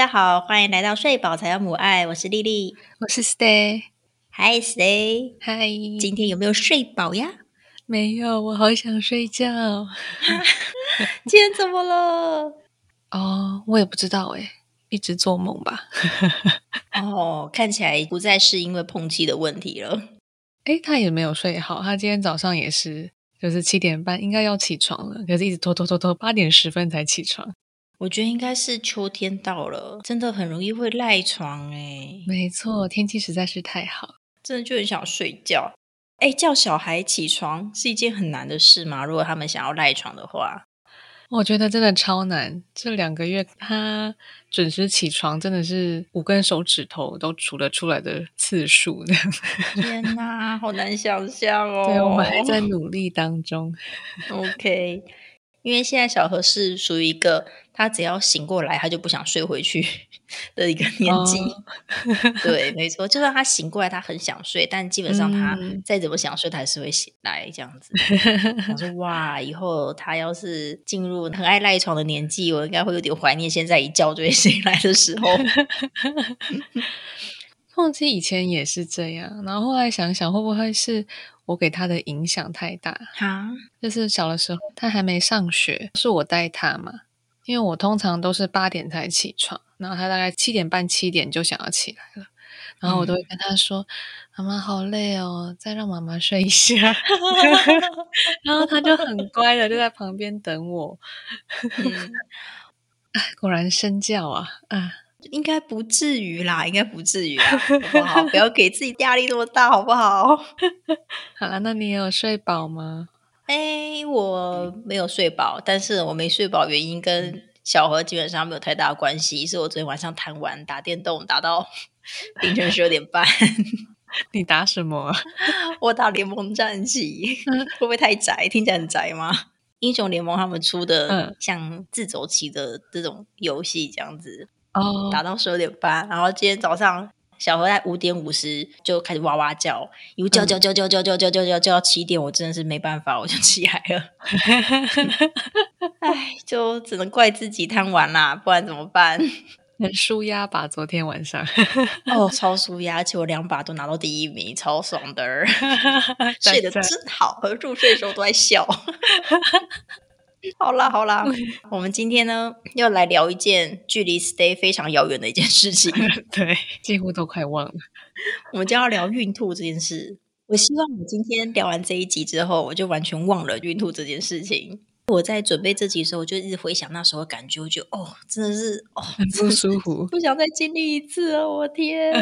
大家好，欢迎来到睡饱才有母爱，我是丽丽，我是 Stay。Hi Stay，嗨，今天有没有睡饱呀？没有，我好想睡觉。今天怎么了？哦，我也不知道哎，一直做梦吧。哦，看起来不再是因为碰气的问题了。哎，他也没有睡好，他今天早上也是，就是七点半应该要起床了，可是一直拖拖拖拖，八点十分才起床。我觉得应该是秋天到了，真的很容易会赖床哎。没错，天气实在是太好，真的就很想睡觉。哎，叫小孩起床是一件很难的事吗？如果他们想要赖床的话，我觉得真的超难。这两个月他准时起床，真的是五根手指头都数得出来的次数。天哪，好难想象哦！对，我们还在努力当中。OK。因为现在小何是属于一个他只要醒过来他就不想睡回去的一个年纪，对，没错，就算他醒过来他很想睡，但基本上他再怎么想睡他还是会醒来这样子。我说 哇，以后他要是进入很爱赖床的年纪，我应该会有点怀念现在一觉就会醒来的时候。忘记以前也是这样，然后后来想想会不会是。我给他的影响太大，哈，就是小的时候他还没上学，是我带他嘛，因为我通常都是八点才起床，然后他大概七点半七点就想要起来了，然后我都会跟他说：“妈妈好累哦，再让妈妈睡一下。”然后他就很乖的就在旁边等我。哎，果然身教啊，啊。应该不至于啦，应该不至于啊，好不好？不要给自己压力那么大，好不好？好了，那你有睡饱吗？哎，我没有睡饱，但是我没睡饱原因跟小何基本上没有太大关系，是我昨天晚上贪玩打电动打到 凌晨十二点半。你打什么？我打联盟战棋，会不会太宅？听起来很宅吗？英雄联盟他们出的像自走棋的这种游戏，这样子。哦，打到十二点半，然后今天早上小何在五点五十就开始哇哇叫，一路叫叫叫叫叫叫叫叫叫叫到七点，我真的是没办法，我就起来了。哎，就只能怪自己贪玩啦，不然怎么办？很舒压吧？昨天晚上哦，超舒压，而且我两把都拿到第一名，超爽的，睡得真好，入睡的时候都在笑。好啦好啦，我们今天呢要来聊一件距离 stay 非常遥远的一件事情，对，几乎都快忘了。我们将要聊孕吐这件事。我希望我今天聊完这一集之后，我就完全忘了孕吐这件事情。我在准备这集的时候，我就一直回想那时候感觉，我觉得哦，真的是哦，很不舒服，不想再经历一次哦！我天，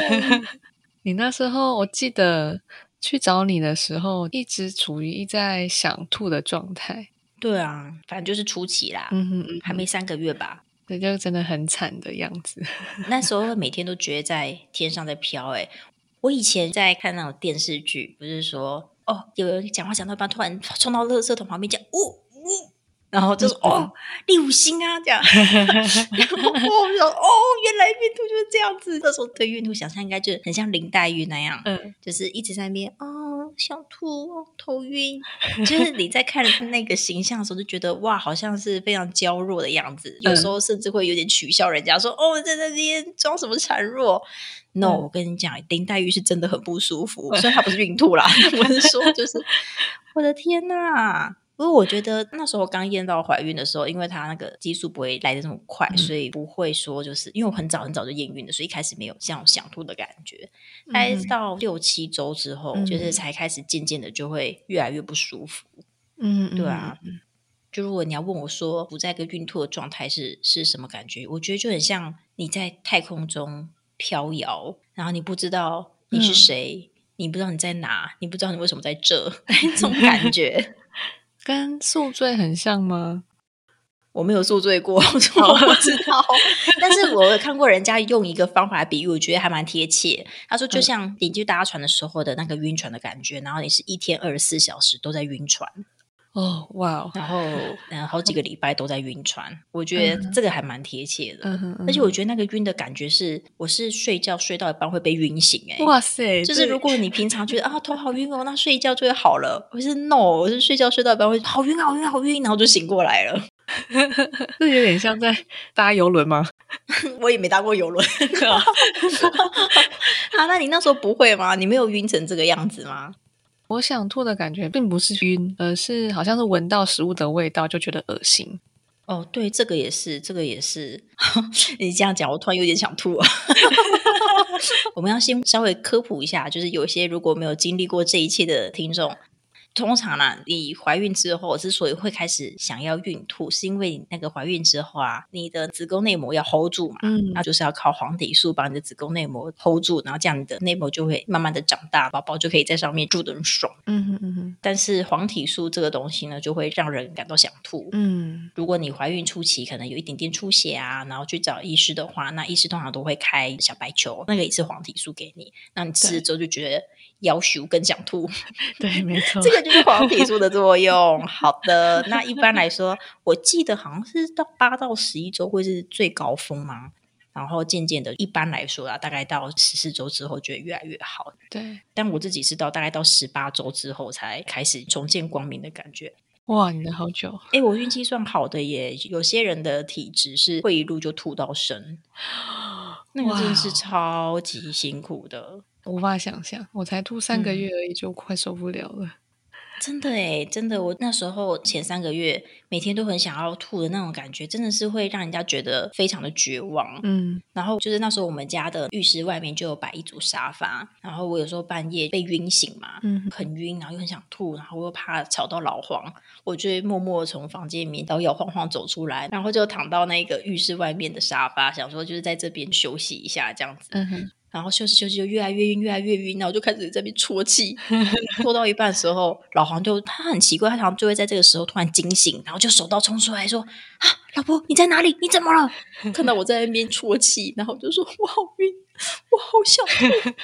你那时候我记得去找你的时候，一直处于一在想吐的状态。对啊，反正就是初期啦，嗯哼嗯，还没三个月吧，那，就真的很惨的样子。那时候每天都觉得在天上在飘。哎，我以前在看那种电视剧，不是说哦，有人讲话讲到一半，突然冲到垃圾桶旁边讲，呜呜。然后就说哦，六星啊，这样。然后我说哦，原来孕吐就是这样子。那时候对孕吐想象应该就很像林黛玉那样，嗯，就是一直在那边哦，想吐，头晕。就是你在看 那个形象的时候，就觉得哇，好像是非常娇弱的样子。有时候甚至会有点取笑人家，说哦，在那边装什么孱弱。No，我跟你讲，林黛玉是真的很不舒服。虽然她不是孕吐啦，我是说，就是我的天呐！因为我觉得那时候刚验到怀孕的时候，因为她那个激素不会来的这么快，所以不会说就是因为我很早很早就验孕的，所以一开始没有这样想吐的感觉。待到六七周之后，就是才开始渐渐的就会越来越不舒服。嗯，对啊。就如果你要问我说不在一个孕吐的状态是是什么感觉，我觉得就很像你在太空中飘摇，然后你不知道你是谁，你不知道你在哪，你不知道你为什么在这，那种感觉。跟宿醉很像吗？我没有宿醉过，我不知道。但是我有看过人家用一个方法来比喻，我觉得还蛮贴切。他说，就像你去搭船的时候的那个晕船的感觉，然后你是一天二十四小时都在晕船。哦，哇！然后，嗯，好几个礼拜都在晕船，我觉得这个还蛮贴切的。嗯而且我觉得那个晕的感觉是，我是睡觉睡到一半会被晕醒。哎，哇塞！就是如果你平常觉得啊头好晕哦，那睡一觉就会好了。我是 no，我是睡觉睡到一半会好晕好晕好晕，然后就醒过来了。这有点像在搭游轮吗？我也没搭过游轮。啊，那你那时候不会吗？你没有晕成这个样子吗？我想吐的感觉并不是晕，而是好像是闻到食物的味道就觉得恶心。哦，对，这个也是，这个也是。你这样讲，我突然有点想吐了。我们要先稍微科普一下，就是有些如果没有经历过这一切的听众。通常呢，你怀孕之后之所以会开始想要孕吐，是因为那个怀孕之后啊，你的子宫内膜要 hold 住嘛，嗯，那就是要靠黄体素把你的子宫内膜 hold 住，然后这样你的内膜就会慢慢的长大，宝宝就可以在上面住的很爽。嗯哼嗯哼。但是黄体素这个东西呢，就会让人感到想吐。嗯，如果你怀孕初期可能有一点点出血啊，然后去找医师的话，那医师通常都会开小白球，那个也是黄体素给你，那你吃了之后就觉得。要求跟想吐，对，没错，这个就是黄体素的作用。好的，那一般来说，我记得好像是到八到十一周会是最高峰嘛，然后渐渐的，一般来说啊，大概到十四周之后就会越来越好。对，但我自己是到大概到十八周之后才开始重见光明的感觉。哇，你的好久，哎，我运气算好的耶。有些人的体质是会一路就吐到生，那个真的是超级辛苦的。无法想象，我才吐三个月而已，就快受不了了。真的哎，真的，我那时候前三个月每天都很想要吐的那种感觉，真的是会让人家觉得非常的绝望。嗯，然后就是那时候我们家的浴室外面就有摆一组沙发，然后我有时候半夜被晕醒嘛，嗯，很晕，然后又很想吐，然后我又怕吵到老黄，我就会默默从房间里面摇摇晃晃走出来，然后就躺到那个浴室外面的沙发，想说就是在这边休息一下这样子。嗯哼。然后休息休息就越来越晕，越来越晕，然后就开始在那边啜泣，啜到一半的时候，老黄就他很奇怪，他常就会在这个时候突然惊醒，然后就手刀冲出来说：“啊，老婆你在哪里？你怎么了？” 看到我在那边啜泣，然后就说：“我好晕，我好想吐。”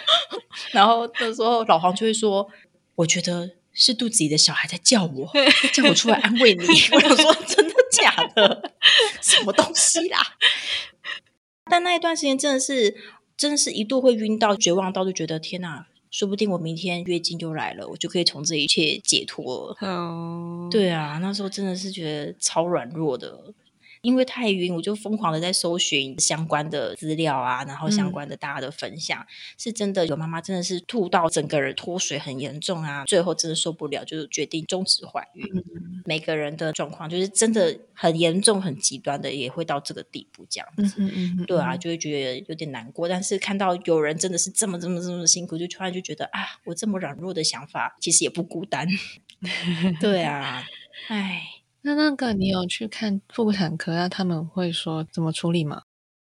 然后那时候老黄就会说：“我觉得是肚子里的小孩在叫我，叫我出来安慰你。”我想说：“真的假的？什么东西啦？”但那一段时间真的是。真的是一度会晕到绝望到，就觉得天哪，说不定我明天月经就来了，我就可以从这一切解脱。哦，对啊，那时候真的是觉得超软弱的。因为太晕，我就疯狂的在搜寻相关的资料啊，然后相关的大家的分享，是真的有妈妈真的是吐到整个人脱水很严重啊，最后真的受不了，就是决定终止怀孕。每个人的状况就是真的很严重、很极端的，也会到这个地步这样子。对啊，就会觉得有点难过。但是看到有人真的是这么、这么、这么辛苦，就突然就觉得啊，我这么软弱的想法其实也不孤单。对啊，唉。那那个你有去看妇产科那他们会说怎么处理吗？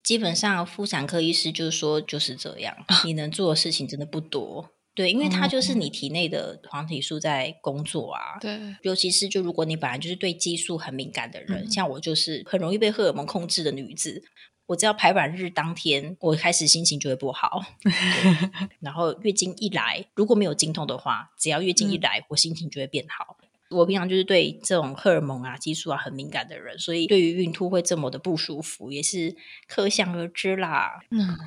基本上妇产科医师就是说就是这样，你能做的事情真的不多。对，因为它就是你体内的黄体素在工作啊。对，尤其是就如果你本来就是对激素很敏感的人，像我就是很容易被荷尔蒙控制的女子，我只要排卵日当天，我开始心情就会不好。然后月经一来，如果没有经痛的话，只要月经一来，我心情就会变好。我平常就是对这种荷尔蒙啊、激素啊很敏感的人，所以对于孕吐会这么的不舒服，也是可想而知啦。嗯，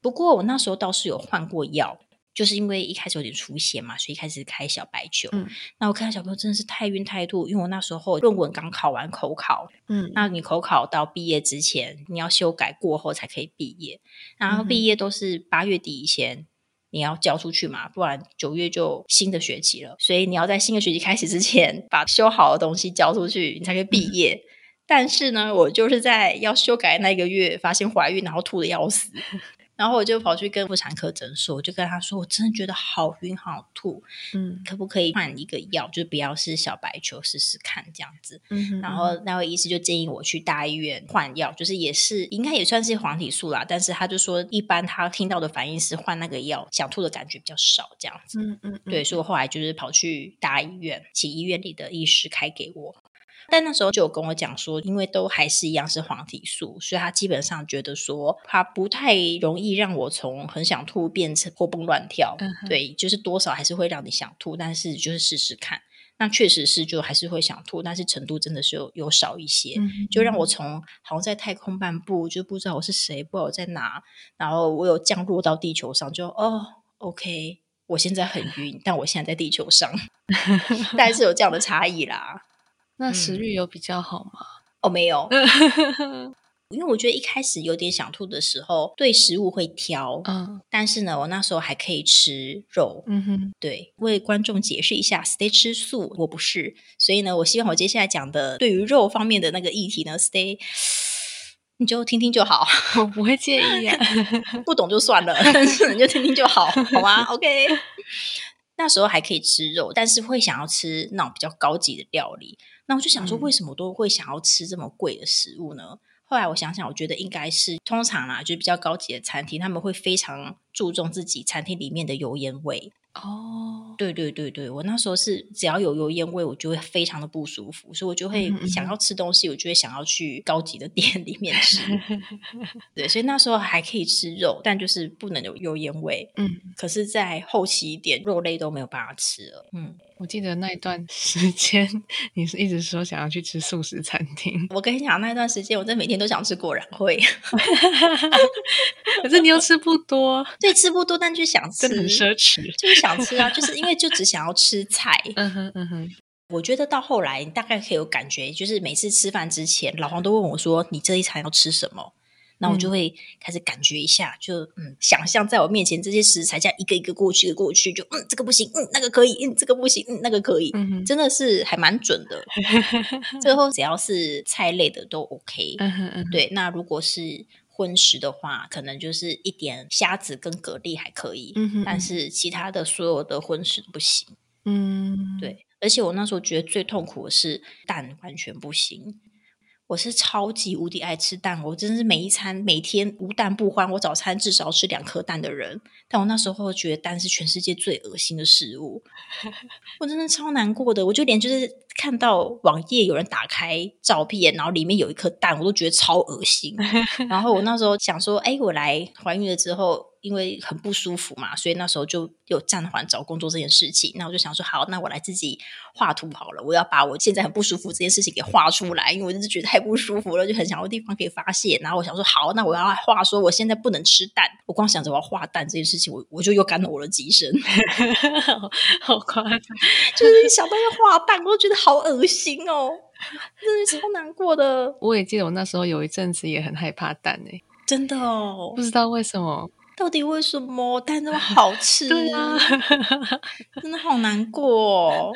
不过我那时候倒是有换过药，就是因为一开始有点出血嘛，所以开始开小白球。嗯，那我看到小朋友真的是太晕太吐，因为我那时候论文刚考完口考，嗯，那你口考到毕业之前，你要修改过后才可以毕业，然后毕业都是八月底以前。你要交出去嘛，不然九月就新的学期了，所以你要在新的学期开始之前把修好的东西交出去，你才可以毕业。但是呢，我就是在要修改那个月发现怀孕，然后吐的要死。然后我就跑去跟妇产科诊所，我就跟他说：“我真的觉得好晕好吐，嗯，可不可以换一个药，就不要是小白球试试看这样子。”嗯，然后那位医师就建议我去大医院换药，就是也是应该也算是黄体素啦，但是他就说一般他听到的反应是换那个药想吐的感觉比较少这样子。嗯嗯，对，所以我后来就是跑去大医院，请医院里的医师开给我。但那时候就有跟我讲说，因为都还是一样是黄体素，所以他基本上觉得说，他不太容易让我从很想吐变成活蹦乱跳。对，就是多少还是会让你想吐，但是就是试试看。那确实是就还是会想吐，但是程度真的是有有少一些，就让我从好像在太空漫步，就不知道我是谁，不知道我在哪，然后我有降落到地球上，就哦，OK，我现在很晕，但我现在在地球上，但是有这样的差异啦。那食欲有比较好吗？哦，没有，因为我觉得一开始有点想吐的时候，对食物会挑，嗯但是呢，我那时候还可以吃肉。嗯哼，对，为观众解释一下，Stay 吃素，我不是，所以呢，我希望我接下来讲的对于肉方面的那个议题呢，Stay 你就听听就好，我不会介意啊。不懂就算了，但是你就听听就好，好吗？OK。那时候还可以吃肉，但是会想要吃那种比较高级的料理。那我就想说，嗯为什么都会想要吃这么贵的食物呢？后来我想想，我觉得应该是通常啦，就是比较高级的餐厅，他们会非常注重自己餐厅里面的油烟味。哦，对对对对，我那时候是只要有油烟味，我就会非常的不舒服，所以我就会想要吃东西，我就会想要去高级的店 里面吃。对，所以那时候还可以吃肉，但就是不能有油烟味。嗯，可是，在后期一点，肉类都没有办法吃了。嗯，我记得那一段时间，你是一直说想要去吃素食餐厅，我跟你讲，那一段时间我真的每天都想吃果然会，可是你又吃不多，对，吃不多，但就想吃，真的很奢侈。就是想吃啊，就是因为就只想要吃菜。嗯哼嗯哼，我觉得到后来，你大概可以有感觉，就是每次吃饭之前，老黄都问我说：“你这一餐要吃什么？”那我就会开始感觉一下，就嗯，想象在我面前这些食材，这样一个一个过去，一个过去，就嗯，这个不行，嗯，那个可以，嗯，这个不行，嗯，那个可以，嗯，真的是还蛮准的。最后只要是菜类的都 OK。嗯哼嗯哼，对，那如果是荤食的话，可能就是一点虾子跟蛤蜊还可以，嗯哼，但是其他的所有的荤食都不行。嗯，对，而且我那时候觉得最痛苦的是蛋完全不行。我是超级无敌爱吃蛋，我真是每一餐每天无蛋不欢。我早餐至少吃两颗蛋的人，但我那时候觉得蛋是全世界最恶心的食物，我真的超难过的。我就连就是看到网页有人打开照片，然后里面有一颗蛋，我都觉得超恶心。然后我那时候想说，哎，我来怀孕了之后，因为很不舒服嘛，所以那时候就有暂缓找工作这件事情。那我就想说，好，那我来自己画图好了。我要把我现在很不舒服这件事情给画出来，因为我就是觉得太不舒服了，就很想要地方可以发泄。然后我想说，好，那我要画说我现在不能吃蛋。我光想着我要画蛋这件事情，我我就又干了我的鸡身，好 好夸张。就是一想到要画蛋，我都觉得好恶心哦，真的超难过的，我也记得我那时候有一阵子也很害怕蛋诶、真的哦不。知道为什么。到底为什么蛋这么好吃？对啊，真的好难过、哦。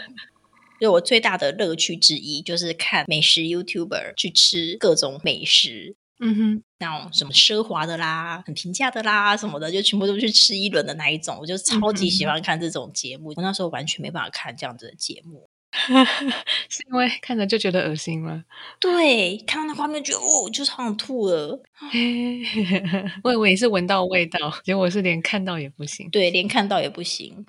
就我最大的乐趣之一，就是看美食 YouTuber 去吃各种美食，嗯哼，那种什么奢华的啦、很平价的啦什么的，就全部都去吃一轮的那一种。我就超级喜欢看这种节目。我那时候完全没办法看这样子的节目。是因为看着就觉得恶心吗？对，看到那画面觉得哦，就是好想吐了。我以为你是闻到味道，结果是连看到也不行。对，连看到也不行，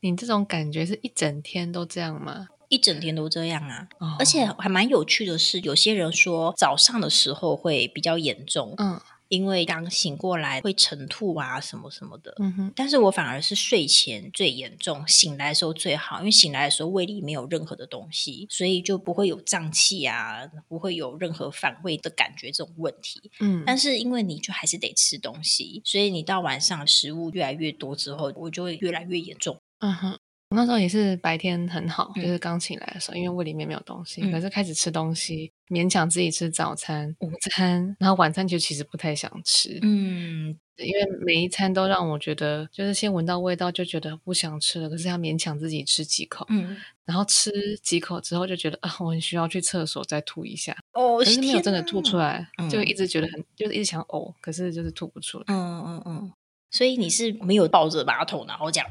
你这种感觉是一整天都这样吗？一整天都这样啊。哦而且还蛮有趣的是，有些人说早上的时候会比较严重，嗯因为刚醒过来会晨吐啊什么什么的。嗯哼，但是我反而是睡前最严重，醒来的时候最好，因为醒来的时候胃里没有任何的东西，所以就不会有胀气啊，不会有任何反胃的感觉这种问题。嗯，但是因为你就还是得吃东西，所以你到晚上食物越来越多之后，我就会越来越严重。嗯哼，我那时候也是白天很好，嗯。就是刚起来的时候，因为胃里面没有东西，嗯。可是开始吃东西，勉强自己吃早餐、午餐，然后晚餐就其实不太想吃，嗯，因为每一餐都让我觉得，就是先闻到味道就觉得不想吃了，可是要勉强自己吃几口，嗯，然后吃几口之后就觉得啊，我很需要去厕所再吐一下，哦，可是没有真的吐出哪。来，嗯。就一直觉得很，就是一直想呕，可是就是吐不出来。嗯嗯嗯，所以你是没有抱着马桶，然后这样，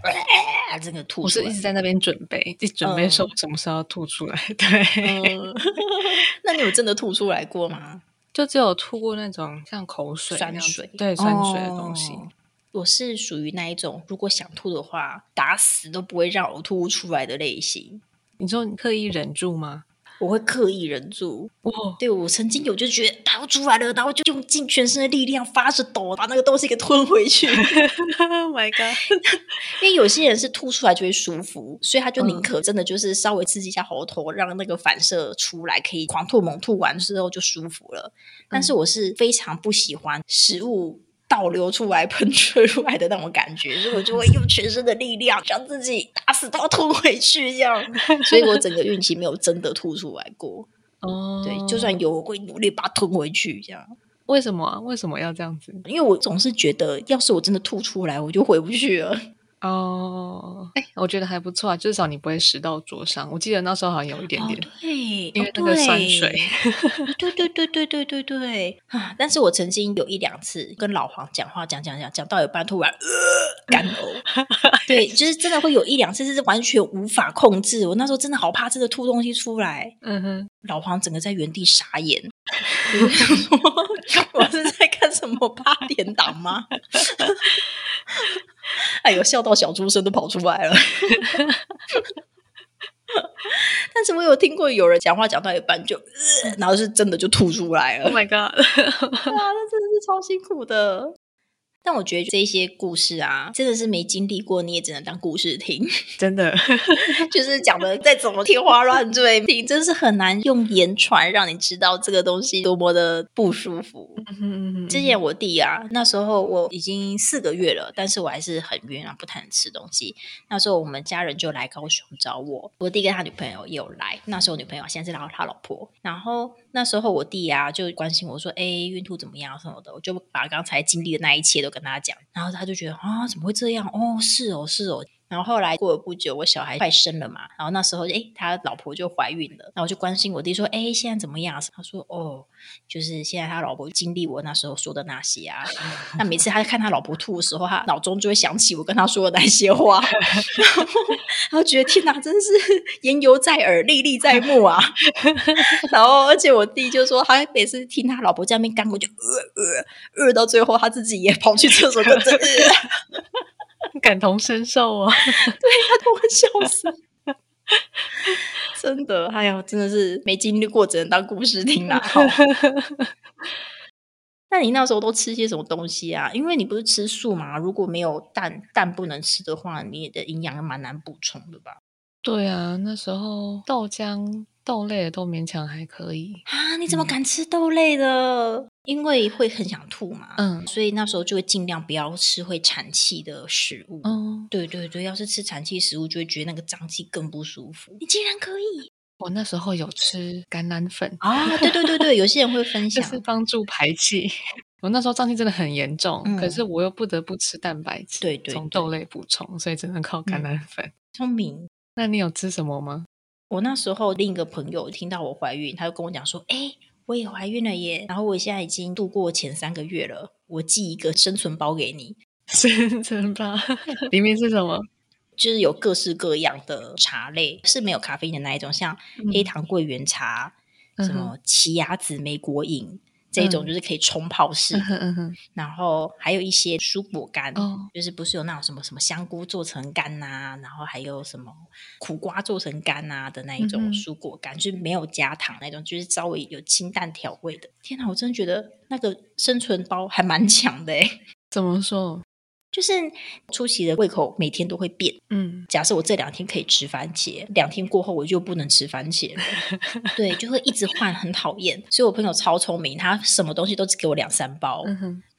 呃、这个吐出来我是一直在那边准备，一直准备说什么时候要吐出来。对，嗯，那你有真的吐出来过吗？就只有吐过那种像口水酸水，对酸水的东西。哦我是属于那一种，如果想吐的话，打死都不会让呕吐出来的类型。你说你刻意忍住吗？我会刻意忍住。哇，对我曾经有就觉得它要出来了，然后就用尽全身的力量发着抖，把那个东西给吞回去。Oh my god！因为有些人是吐出来就会舒服，所以他就嗯宁可真的就是稍微刺激一下喉头，让那个反射出来，可以狂吐猛吐完之后就舒服了。但是我是非常不喜欢食物。倒流出来、喷射出来的那种感觉，所以我就会用全身的力量将自己打死都要吞回去，这样。所以我整个孕期没有真的吐出来过。哦，对，就算有，我会努力把它吞回去，这样。为什么啊？为什么要这样子？因为我总是觉得，要是我真的吐出来，我就回不去了。哦，哎，我觉得还不错啊，至少你不会食到桌上。我记得那时候好像有一点点，对，因为那个酸水。对对对对对对对啊！但是我曾经有一两次跟老黄讲话，讲讲讲讲到一半，突然呃干呕。对，就是真的会有一两次是完全无法控制。我那时候真的好怕，真的吐东西出来。嗯哼，老黄整个在原地傻眼。我 是在看什么八点档吗？哎呦，笑到小猪声都跑出来了。但是我有听过有人讲话讲到一半就，然后是真的就吐出来了。Oh my god！啊，那真的是超辛苦的。但我觉得这些故事啊，真的是没经历过，你也只能当故事听。真的，就是讲的再怎么天花乱坠，你真是很难用言传，让你知道这个东西多么的不舒服。之前我弟啊，那时候我已经四个月了，但是我还是很晕啊，不太能吃东西。那时候我们家人就来高雄找我，我弟跟他女朋友也有来。那时候女朋友现在是他老婆，然后。那时候我弟啊就关心我说：“哎，孕吐怎么样什么的？”我就把刚才经历的那一切都跟他讲，然后他就觉得啊，怎么会这样？哦，是哦，是哦。然后后来过了不久，我小孩快生了嘛，然后那时候哎，他老婆就怀孕了，然后我就关心我弟说：“哎，现在怎么样？”他说：“哦，就是现在他老婆经历我那时候说的那些啊。那每次他看他老婆吐的时候，他脑中就会想起我跟他说的那些话，然后觉得天哪，真是 言犹在耳，历历在目啊。然后而且我弟就说，他每次听他老婆在那边干，我就呃呃呃，到最后他自己也跑去厕所跟着。”感同身受啊！对他都会笑死，真的，哎呀，真的是没经历过，只能当故事听啦。那你那时候都吃些什么东西啊？因为你不是吃素嘛，如果没有蛋蛋不能吃的话，你的营养蛮难补充的吧？对啊，那时候豆浆。豆类的都勉强还可以啊！你怎么敢吃豆类的？因为会很想吐嘛。嗯，所以那时候就会尽量不要吃会产气的食物。嗯，对对对，要是吃产气食物，就会觉得那个脏气更不舒服。你竟然可以！我那时候有吃橄榄粉啊！对对对对，有些人会分享，是帮助排气。我那时候胀气真的很严重，可是我又不得不吃蛋白质，对对，从豆类补充，所以只能靠橄榄粉。聪明。那你有吃什么吗？我那时候另一个朋友听到我怀孕，他就跟我讲说：“哎，我也怀孕了耶！然后我现在已经度过前三个月了，我寄一个生存包给你。生存包里面是什么？就是有各式各样的茶类，是没有咖啡因的那一种，像黑糖桂圆茶，什么奇亚籽莓果饮。”这种就是可以冲泡式，然后还有一些蔬果干，就是不是有那种什么什么香菇做成干呐，然后还有什么苦瓜做成干呐的那一种蔬果干，就是没有加糖那种，就是稍微有清淡调味的。天哪，我真的觉得那个生存包还蛮强的哎。怎么说？就是初期的胃口每天都会变，嗯，假设我这两天可以吃番茄，两天过后我就不能吃番茄，对，就会一直换，很讨厌。所以我朋友超聪明，他什么东西都只给我两三包。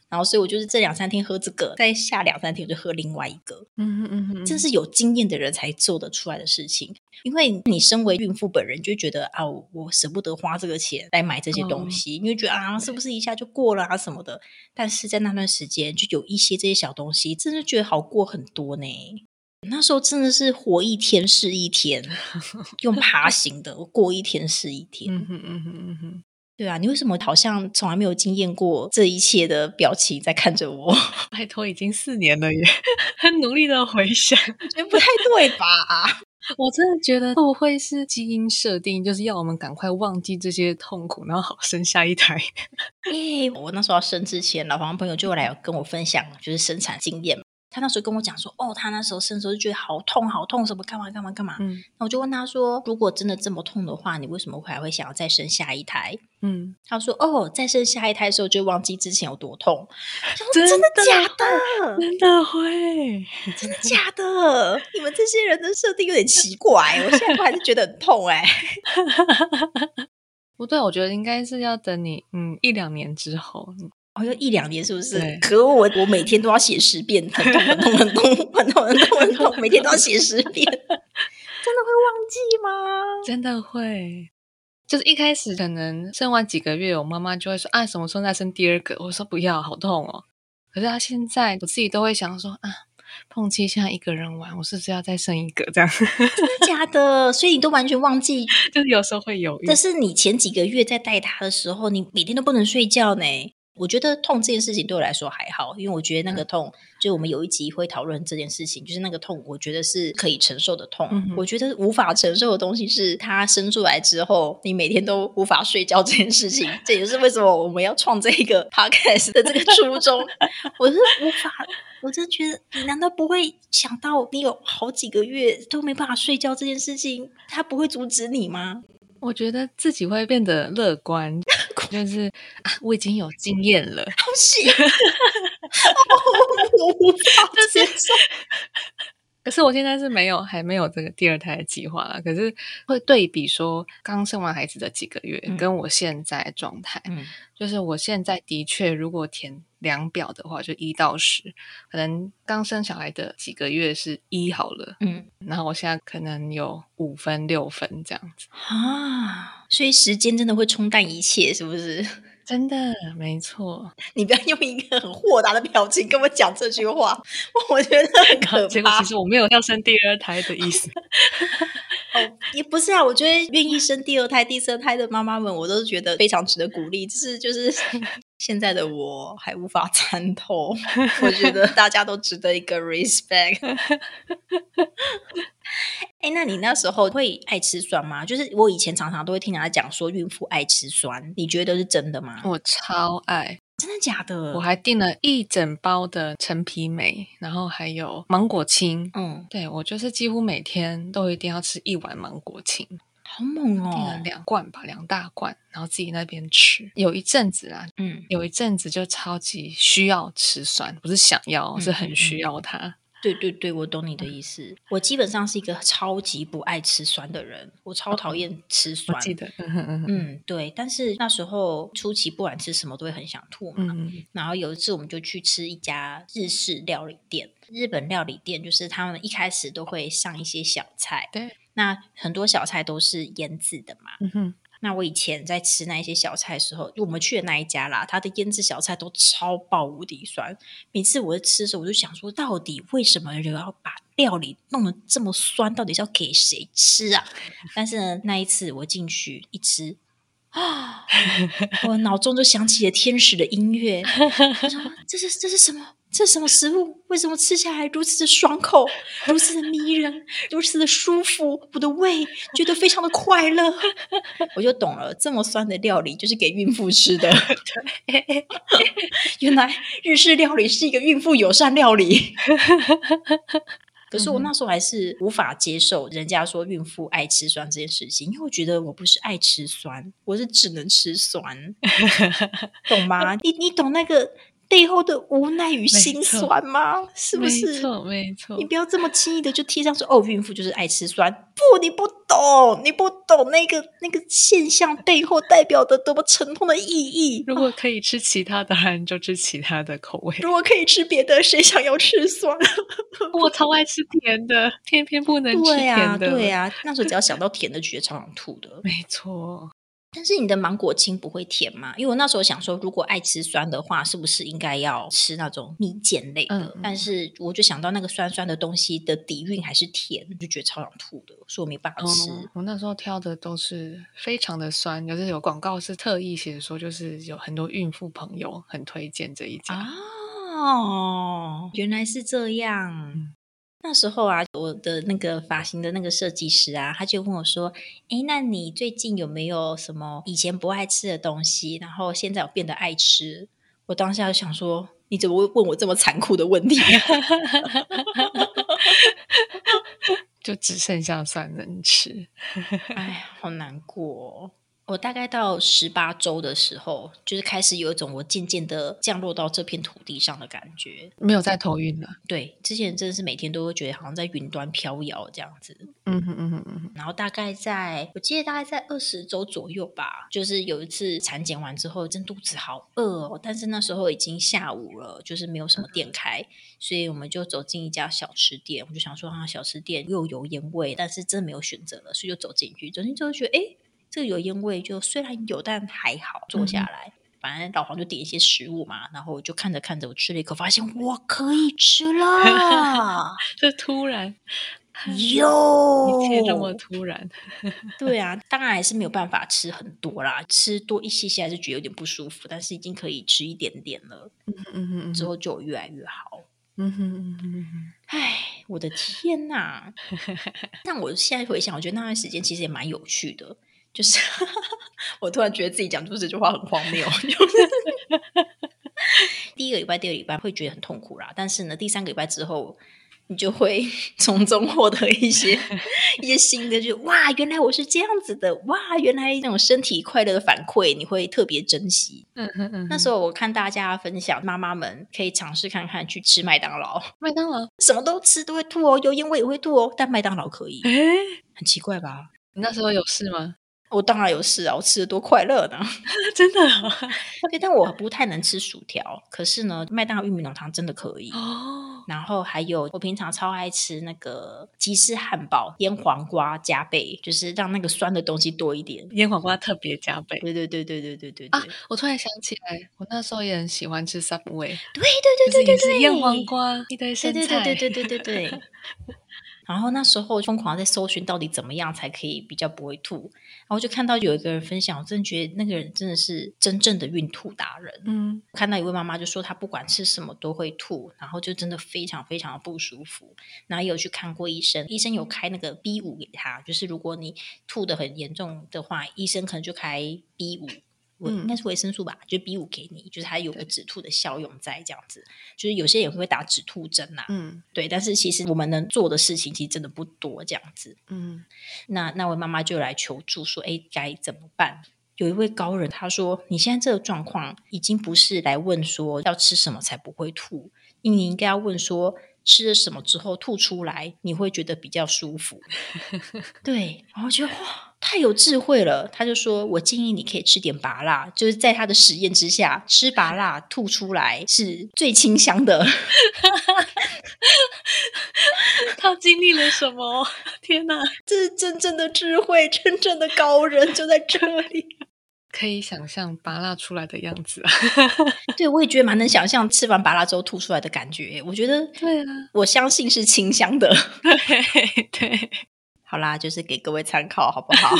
然后，所以我就是这两三天喝这个，再下两三天我就喝另外一个。嗯嗯嗯，这是有经验的人才做得出来的事情。因为你身为孕妇本人，就觉得啊，我舍不得花这个钱来买这些东西，你就觉得啊，是不是一下就过了啊什么的？但是在那段时间，就有一些这些小东西，真的觉得好过很多呢。那时候真的是活一天是一天，用爬行的过一天是一天。嗯哼嗯哼嗯哼。对啊，你为什么好像从来没有经验过这一切的表情在看着我？拜托，已经四年了耶，很努力的回想，觉得不太对吧？我真的觉得会不会是基因设定，就是要我们赶快忘记这些痛苦，然后好生下一胎？哎，我那时候要生之前，老黄朋友就来跟我分享，就是生产经验。他那时候跟我讲说，哦，他那时候生的时候就觉得好痛，好痛，什么干嘛干嘛干嘛。嗯，那我就问他说，如果真的这么痛的话，你为什么还会想要再生下一胎？嗯，他说，哦，再生下一胎的时候就忘记之前有多痛。真的假的？真的会？真的假的？你们这些人的设定有点奇怪，我现在还是觉得很痛哎。不对，我觉得应该是要等你嗯一两年之后。好像一两年是不是？可我我每天都要写十遍，很痛很痛很痛很痛很痛很痛，每天都要写十遍，真的会忘记吗？真的会。就是一开始可能生完几个月，我妈妈就会说啊，什么时候再生第二个？我说不要，好痛哦。可是她现在，我自己都会想说啊，碰七现在一个人玩，我是不是要再生一个？这样真的假的？所以你都完全忘记，就是有时候会犹豫。但是你前几个月在带他的时候，你每天都不能睡觉呢。我觉得痛这件事情对我来说还好，因为我觉得那个痛，就我们有一集会讨论这件事情，就是那个痛，我觉得是可以承受的痛。我觉得无法承受的东西是它生出来之后，你每天都无法睡觉这件事情。这也是为什么我们要创这个 podcast 的这个初衷。我是无法，我真的觉得，你难道不会想到你有好几个月都没办法睡觉这件事情，他不会阻止你吗？我觉得自己会变得乐观，就是啊，我已经有经验了，好 喜！我无法接受。可是我现在是没有，还没有这个第二胎的计划了。可是会对比说，刚生完孩子的几个月，跟我现在状态，嗯，就是我现在的确，如果填量表的话，就一到十，可能刚生小孩的几个月是一好了，嗯，然后我现在可能有五分、六分这样子啊，所以时间真的会冲淡一切，是不是？真的没错，你不要用一个很豁达的表情跟我讲这句话，我觉得很可怕。结果其实我没有要生第二胎的意思。哦，也不是啊，我觉得愿意生第二胎、第三胎的妈妈们，我都是觉得非常值得鼓励。就是就是现在的我还无法 参透，我觉得大家都值得一个 respect。哎，那你那时候会爱吃酸吗？就是我以前常常都会听人家讲说孕妇爱吃酸，你觉得是真的吗？我超爱，真的假的？我还订了一整包的陈皮梅，然后还有芒果青。嗯，对我就是几乎每天都一定要吃一碗芒果青，好猛哦！订了两罐吧，两大罐，然后自己那边吃。有一阵子啊，嗯，有一阵子就超级需要吃酸，不是想要，是很需要它。对对对，我懂你的意思。我基本上是一个超级不爱吃酸的人，我超讨厌吃酸。记得，嗯，对。但是那时候初期不管吃什么都会很想吐嘛。然后有一次我们就去吃一家日式料理店，日本料理店就是他们一开始都会上一些小菜，对。那很多小菜都是腌制的嘛。嗯哼。那我以前在吃那一些小菜的时候，我们去的那一家啦，它的腌制小菜都超爆无敌酸。每次我在吃的时候，我就想说，到底为什么人要把料理弄得这么酸？到底是要给谁吃啊？但是呢，那一次我进去一吃。啊！我脑中就响起了天使的音乐。他说：“这是这是什么？这什么食物？为什么吃下来如此的爽口，如此的迷人，如此的舒服？我的胃觉得非常的快乐。”我就懂了，这么酸的料理就是给孕妇吃的。原来日式料理是一个孕妇友善料理。可是我那时候还是无法接受人家说孕妇爱吃酸这件事情，因为我觉得我不是爱吃酸，我是只能吃酸，懂吗？你你懂那个？背后的无奈与心酸吗？是不是？没错，没错。你不要这么轻易的就贴上说哦，孕妇就是爱吃酸。不，你不懂，你不懂那个那个现象背后代表的多么沉痛的意义。如果可以吃其他的，就吃其他的口味。如果可以吃别的，谁想要吃酸？我超爱吃甜的，偏偏不能吃甜的。对呀，那时候只要想到甜的，觉得超想吐的。没错。但是你的芒果青不会甜吗？因为我那时候想说，如果爱吃酸的话，是不是应该要吃那种蜜饯类的？但是我就想到那个酸酸的东西的底蕴还是甜，就觉得超想吐的，所以我没办法吃。我那时候挑的都是非常的酸，就是有广告是特意写说，就是有很多孕妇朋友很推荐这一家。哦，原来是这样。那时候啊，我的那个发型的那个设计师啊，他就问我说：“哎，那你最近有没有什么以前不爱吃的东西，然后现在有变得爱吃？”我当下就想说：“你怎么会问我这么残酷的问题？” 就只剩下蒜能吃，哎，好难过。我大概到十八周的时候，就是开始有一种我渐渐的降落到这片土地上的感觉，没有再头晕了。对，之前真的是每天都会觉得好像在云端飘摇这样子。嗯哼嗯哼嗯哼。然后大概在我记得大概在二十周左右吧，就是有一次产检完之后，真肚子好饿哦，但是那时候已经下午了，就是没有什么店开，所以我们就走进一家小吃店，我就想说啊，小吃店又有烟味，但是真的没有选择了，所以就走进去，走进去之后觉得哎。这个油烟味就虽然有，但还好。坐下来，反正老黄就点一些食物嘛，然后我就看着看着，我吃了一口，发现我可以吃了，这突然 哟，一切这么突然，对啊，当然还是没有办法吃很多啦，吃多一些些还是觉得有点不舒服，但是已经可以吃一点点了，嗯嗯嗯之后就越来越好。嗯哼嗯哼嗯唉，我的天呐！但我现在回想，我觉得那段时间其实也蛮有趣的。就是 我突然觉得自己讲出这句话很荒谬。就是第一个礼拜、第二个礼拜会觉得很痛苦啦，但是呢，第三个礼拜之后，你就会 从中获得一些一些新的，就哇，原来我是这样子的，哇，原来那种身体快乐的反馈，你会特别珍惜。嗯嗯嗯，那时候我看大家分享，妈妈们可以尝试看看去吃麦当劳，麦当劳什么都吃都会吐哦，油烟味也会吐哦，但麦当劳可以，哎，很奇怪吧？你那时候有事吗？我当然有事啊！我吃的多快乐呢，真的。对，但我不太能吃薯条，可是呢，麦当劳玉米浓汤真的可以哦。然后还有，我平常超爱吃那个鸡翅汉堡，腌黄瓜加倍，就是让那个酸的东西多一点。腌黄瓜特别加倍。对对对对对对对。啊！我突然想起来，我那时候也很喜欢吃 Subway。对对对对对对。腌黄瓜一堆生菜，对对对对对对。然后那时候疯狂在搜寻到底怎么样才可以比较不会吐，然后就看到有一个人分享，我真的觉得那个人真的是真正的孕吐达人。嗯看到一位妈妈就说她不管吃什么都会吐，然后就真的非常非常的不舒服。然后也有去看过医生，医生有开那个 B 五给她，就是如果你吐的很严重的话，医生可能就开 B 五。我嗯应该是维生素吧，就 B 五给你，就是它有个止吐的效用在这样子。就是有些人会打止吐针呐、嗯对，但是其实我们能做的事情其实真的不多，这样子。嗯那那位妈妈就来求助说：“哎，该怎么办？”有一位高人他说：“你现在这个状况已经不是来问说要吃什么才不会吐，你应该要问说吃了什么之后吐出来你会觉得比较舒服。”对，然后觉得哇，太有智慧了。他就说：“我建议你可以吃点拔辣，就是在他的实验之下，吃拔辣吐出来是最清香的。”他经历了什么？天哪！这是真正的智慧，真正的高人就在这里。可以想象拔蜡出来的样子啊！对，我也觉得蛮能想象吃完拔辣之后吐出来的感觉。我觉得，对啊，我相信是清香的。对对，好啦，就是给各位参考，好不好？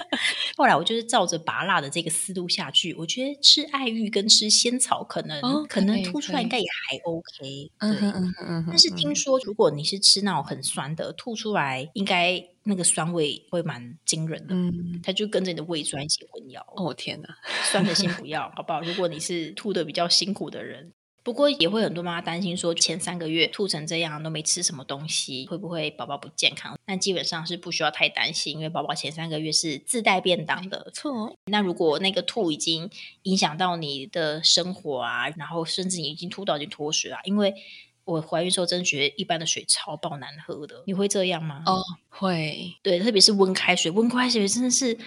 后来我就是照着拔辣的这个思路下去，我觉得吃爱玉跟吃仙草可能、哦可能吐出来应该也还 OK。嗯对，哼嗯嗯。但是听说如果你是吃那种很酸的，吐出来应该那个酸味会蛮惊人的，嗯，它就跟着你的胃酸一起混淆。哦天哪！酸的先不要，好不好？如果你是吐的比较辛苦的人，不过也会很多妈妈担心说，前三个月吐成这样都没吃什么东西，会不会宝宝不健康？但基本上是不需要太担心，因为宝宝前三个月是自带便当的。错，那如果那个吐已经影响到你的生活啊，然后甚至你已经吐到已经脱水了，因为我怀孕时候真的觉得一般的水超爆难喝的，你会这样吗？哦，会，对，特别是温开水，温开水真的是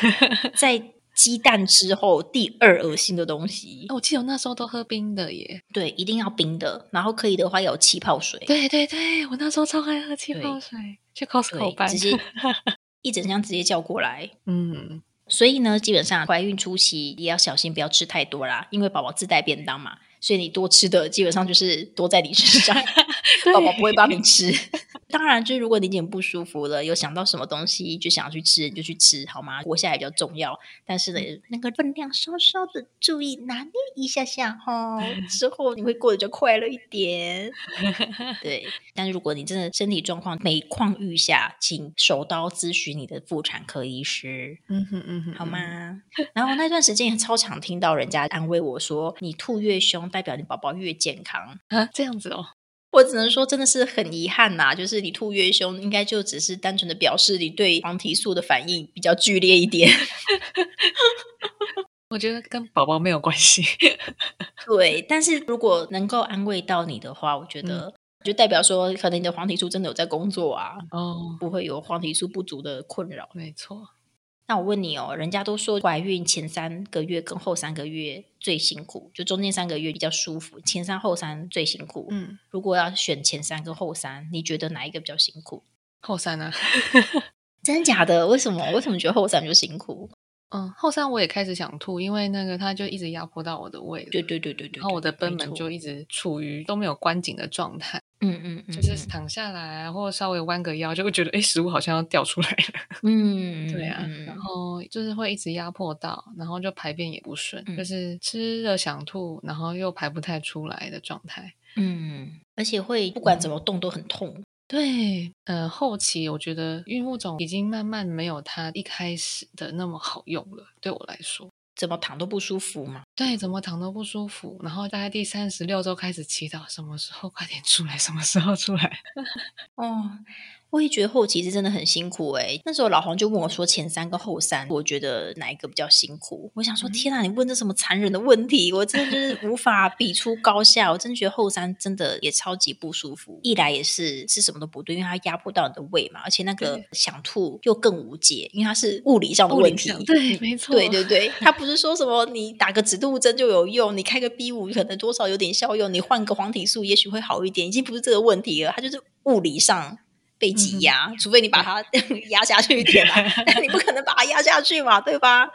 在鸡蛋之后第二恶心的东西。哦我记得我那时候都喝冰的耶。对，一定要冰的，然后可以的话要有气泡水，对对对，我那时候超爱喝气泡水，去 Costco 直接 一整箱直接叫过来。嗯，所以呢，基本上怀孕初期也要小心，不要吃太多啦，因为宝宝自带便当嘛，所以你多吃的基本上就是多在你身上，宝宝不会帮你吃。当然，就是如果你已经不舒服了，有想到什么东西就想要去吃，你就去吃，好吗？活下来比较重要。但是呢，那个分量稍稍的注意拿捏一下下哈，之后你会过得就快乐一点。对，但是如果你真的身体状况每况愈下，请手刀咨询你的妇产科医师。嗯哼嗯哼，好？吗？然后那段时间也超常听到人家安慰我说：“你吐越凶，代表你宝宝越健康。啊，这样子哦，”我只能说，真的是很遗憾呐、就是你吐越凶，应该就只是单纯的表示你对黄体素的反应比较剧烈一点。我觉得跟宝宝没有关系。对，但是如果能够安慰到你的话，我觉得、就代表说，可能你的黄体素真的有在工作啊，哦，不会有黄体素不足的困扰。没错，那我问你哦，人家都说怀孕前三个月跟后三个月最辛苦，就中间三个月比较舒服，前三后三最辛苦。嗯，如果要选前三跟后三，你觉得哪一个比较辛苦？后三啊，真的假的？为什么？为什么觉得后三就辛苦？嗯，后三我也开始想吐，因为那个他就一直压迫到我的胃了。对对对对对，然后我的贲门就一直处于都没有关紧的状态，嗯嗯嗯，就是躺下来啊，或者稍微弯个腰，就会觉得哎，食物好像要掉出来了。嗯，嗯 对啊，嗯然后就是会一直压迫到，然后就排便也不顺，嗯就是吃了想吐，然后又排不太出来的状态。嗯，而且会不管怎么动都很痛。对，呃，后期我觉得孕妇总已经慢慢没有它一开始的那么好用了，对我来说。怎么躺都不舒服嘛？对，怎么躺都不舒服，然后大概第三十六周开始祈祷，什么时候快点出来，什么时候出来。哦，我也觉得后期是真的很辛苦诶、那时候老黄就问我说，前三跟后三，我觉得哪一个比较辛苦？我想说，嗯天啊，你问这什么残忍的问题？我真的就是无法比出高下。我真的觉得后三真的也超级不舒服。一来也是吃什么都不对，因为它压迫到你的胃嘛，而且那个想吐又更无解，因为它是物理上的问题上。对，没错，对对对，它不是说什么你打个止吐针就有用，你开个 B 五可能多少有点效用，你换个黄体素也许会好一点，已经不是这个问题了，它就是物理上被挤压，除非你把它 压下去一点啦，但你不可能把它压下去嘛，对吧？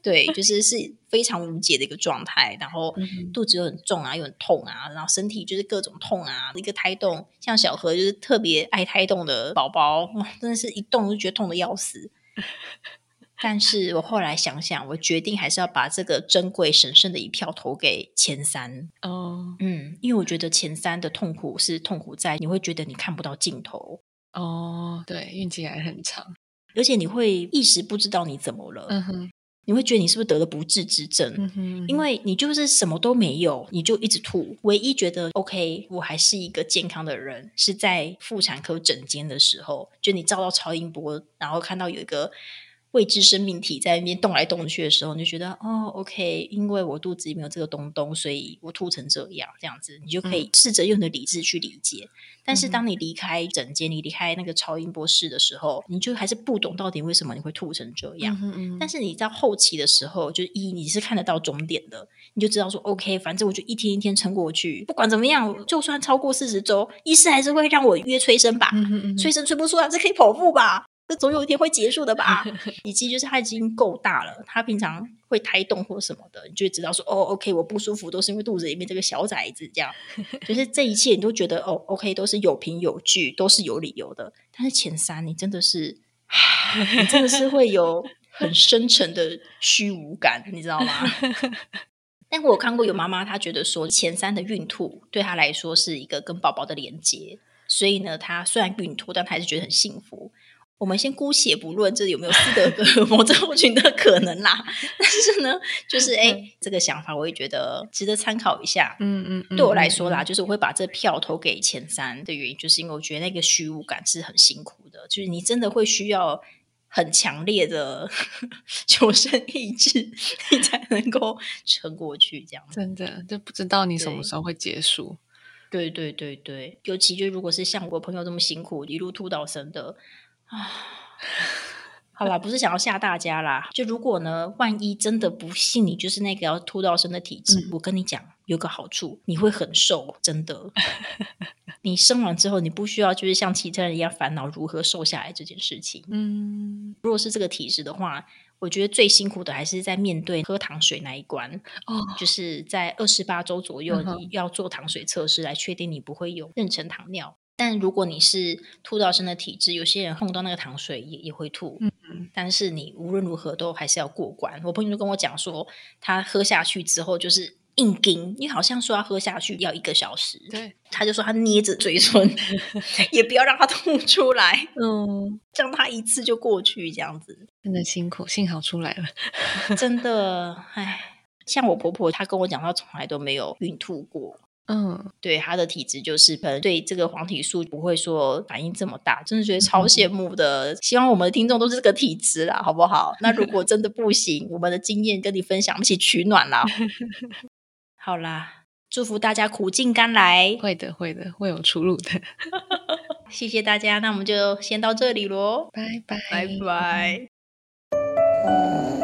对，就 是是非常无解的一个状态，然后肚子又很重啊，又很痛啊，然后身体就是各种痛啊，一个胎动，像小何就是特别爱胎动的宝宝，哇，真的是一动就觉得痛的要死。但是我后来想想，我决定还是要把这个珍贵神圣的一票投给前三。哦嗯，因为我觉得前三的痛苦是痛苦在你会觉得你看不到尽头，哦，对，运气还很长。而且你会一时不知道你怎么了，嗯哼，你会觉得你是不是得了不治之症。嗯哼，因为你就是什么都没有，你就一直吐。唯一觉得 OK，我还是一个健康的人，是在妇产科诊间的时候，就你照到超音波，然后看到有一个未知生命体在那边动来动去的时候，你就觉得哦，OK，因为我肚子里面有这个东东，所以我吐成这样，这样子，你就可以试着用你的理智去理解。但是当你离开整间，你离开那个超音波室的时候，你就还是不懂到底为什么你会吐成这样。嗯嗯，但是你到后期的时候，就一你是看得到终点的，你就知道说 OK，反正我就一天一天撑过去，不管怎么样，就算超过四十周，医师还是会让我约催生吧，催生催不出来，这可以剖腹吧，这总有一天会结束的吧。以及就是他已经够大了，他平常会胎动或什么的，你就知道说哦，OK，我不舒服都是因为肚子里面这个小崽子，这样，就是这一切你都觉得哦，OK，都是有凭有据，都是有理由的。但是前三，你真的是，你真的是会有很深沉的虚无感，你知道吗？但我有看过有妈妈，她觉得说前三的孕吐对她来说是一个跟宝宝的连接，所以呢，她虽然孕吐，但她还是觉得很幸福。我们先姑且不论这有没有斯德哥尔摩症候群的可能啦，但是呢，就是哎、这个想法我也觉得值得参考一下。嗯嗯嗯，对我来说啦，嗯，就是我会把这票投给前三的原因，就是因为我觉得那个虚无感是很辛苦的，就是你真的会需要很强烈的 求生意志，你才能够撑过去这样。真的就不知道你什么对时候会结束。对对对对，尤其就如果是像我朋友这么辛苦，一路吐到生的啊。好啦，不是想要吓大家啦。就如果呢，万一真的不幸你就是那个要吐到生的体质，嗯我跟你讲，有个好处，你会很瘦，真的。你生完之后，你不需要就是像其他人一样烦恼如何瘦下来这件事情。嗯，如果是这个体质的话，我觉得最辛苦的还是在面对喝糖水那一关。哦，就是在二十八周左右，你要做糖水测试来确定你不会有妊娠糖尿。但如果你是吐到生的体质，有些人碰到那个糖水也也会吐，嗯但是你无论如何都还是要过关。我朋友就跟我讲说，他喝下去之后就是硬顶，因为好像说要喝下去要一个小时，对，他就说他捏着嘴唇，也不要让他吐出来，嗯，让他一次就过去这样子。真的辛苦，幸好出来了。真的，唉，像我婆婆，她跟我讲，她从来都没有孕吐过。嗯，对他的体质就是可能对这个黄体素不会说反应这么大，真的觉得超羡慕的。希望我们的听众都是这个体质啦，好不好？那如果真的不行，我们的经验跟你分享，一起取暖啦。好啦，祝福大家苦尽甘来，会的，会的，会有出路的。谢谢大家。那我们就先到这里喽，拜拜，拜拜。